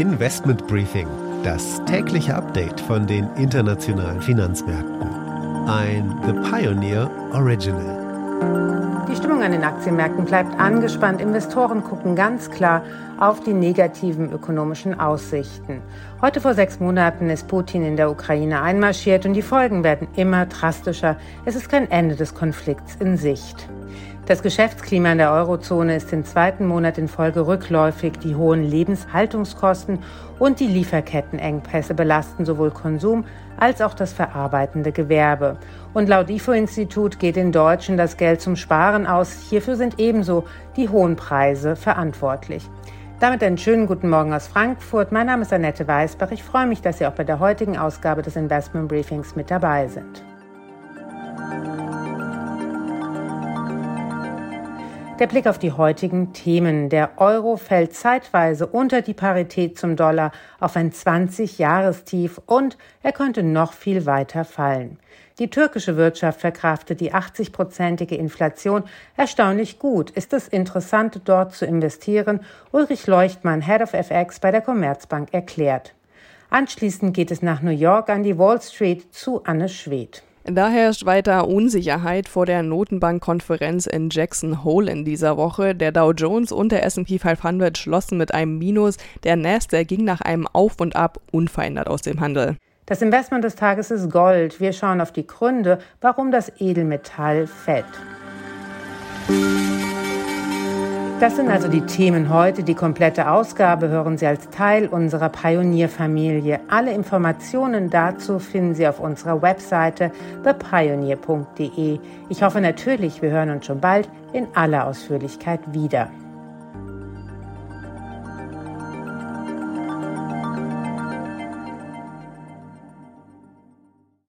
Investment Briefing, das tägliche Update von den internationalen Finanzmärkten. Ein The Pioneer Original. Die Stimmung an den Aktienmärkten bleibt angespannt. Investoren gucken ganz klar auf die negativen ökonomischen Aussichten. Heute vor sechs Monaten ist Putin in der Ukraine einmarschiert und die Folgen werden immer drastischer. Es ist kein Ende des Konflikts in Sicht. Das Geschäftsklima in der Eurozone ist den zweiten Monat in Folge rückläufig. Die hohen Lebenshaltungskosten und die Lieferkettenengpässe belasten sowohl Konsum als auch das verarbeitende Gewerbe. Und laut IFO-Institut geht den Deutschen das Geld zum Sparen aus. Hierfür sind ebenso die hohen Preise verantwortlich. Damit einen schönen guten Morgen aus Frankfurt. Mein Name ist Annette Weißbach. Ich freue mich, dass Sie auch bei der heutigen Ausgabe des Investment Briefings mit dabei sind. Der Blick auf die heutigen Themen. Der Euro fällt zeitweise unter die Parität zum Dollar auf ein 20-Jahrestief und er könnte noch viel weiter fallen. Die türkische Wirtschaft verkraftet die 80-prozentige Inflation erstaunlich gut. Ist es interessant, dort zu investieren? Ulrich Leuchtmann, Head of FX bei der Commerzbank, erklärt. Anschließend geht es nach New York an die Wall Street zu Anne Schwedt. Da herrscht weiter Unsicherheit vor der Notenbankkonferenz in Jackson Hole in dieser Woche. Der Dow Jones und der S&P 500 schlossen mit einem Minus. Der Nasdaq ging nach einem Auf und Ab unverändert aus dem Handel. Das Investment des Tages ist Gold. Wir schauen auf die Gründe, warum das Edelmetall fällt. Das sind also die Themen heute. Die komplette Ausgabe hören Sie als Teil unserer Pionierfamilie. Alle Informationen dazu finden Sie auf unserer Webseite thepioneer.de. Ich hoffe natürlich, wir hören uns schon bald in aller Ausführlichkeit wieder.